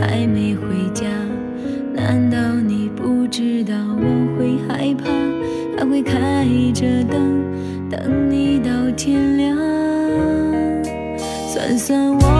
还没回家。难道你不知道我会害怕？还会开着灯等你到天亮？算算我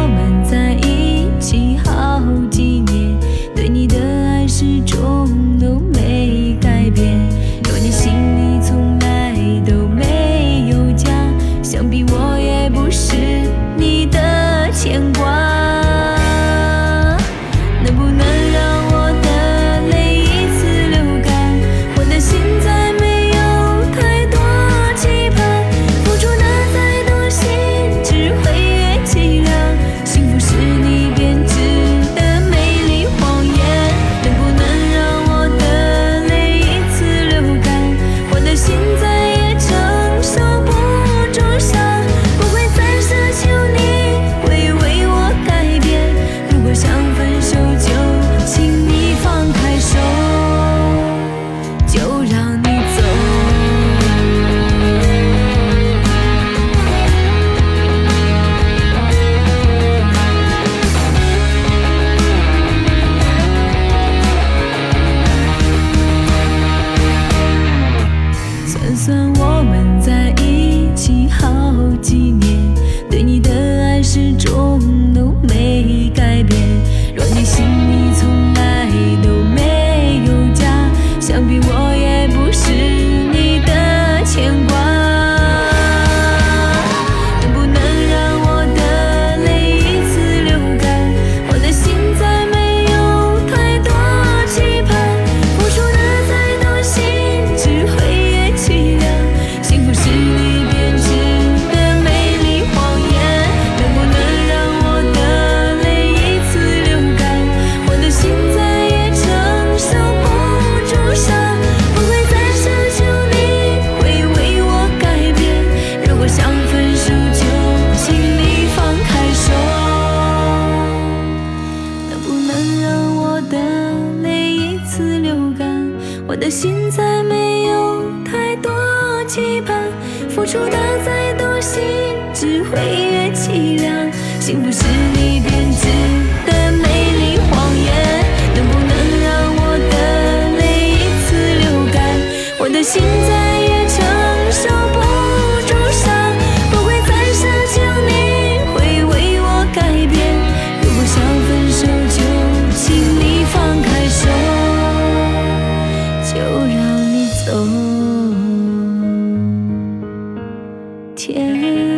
的心再没有太多期盼，付出的再多，心只会越凄凉。幸福是你编织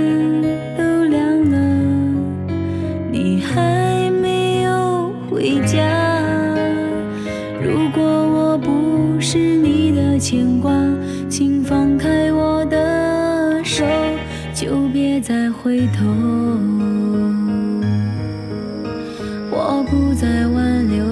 天都亮了，你还没有回家。如果我不是你的牵挂，请放开我的手，就别再回头。我不再挽留。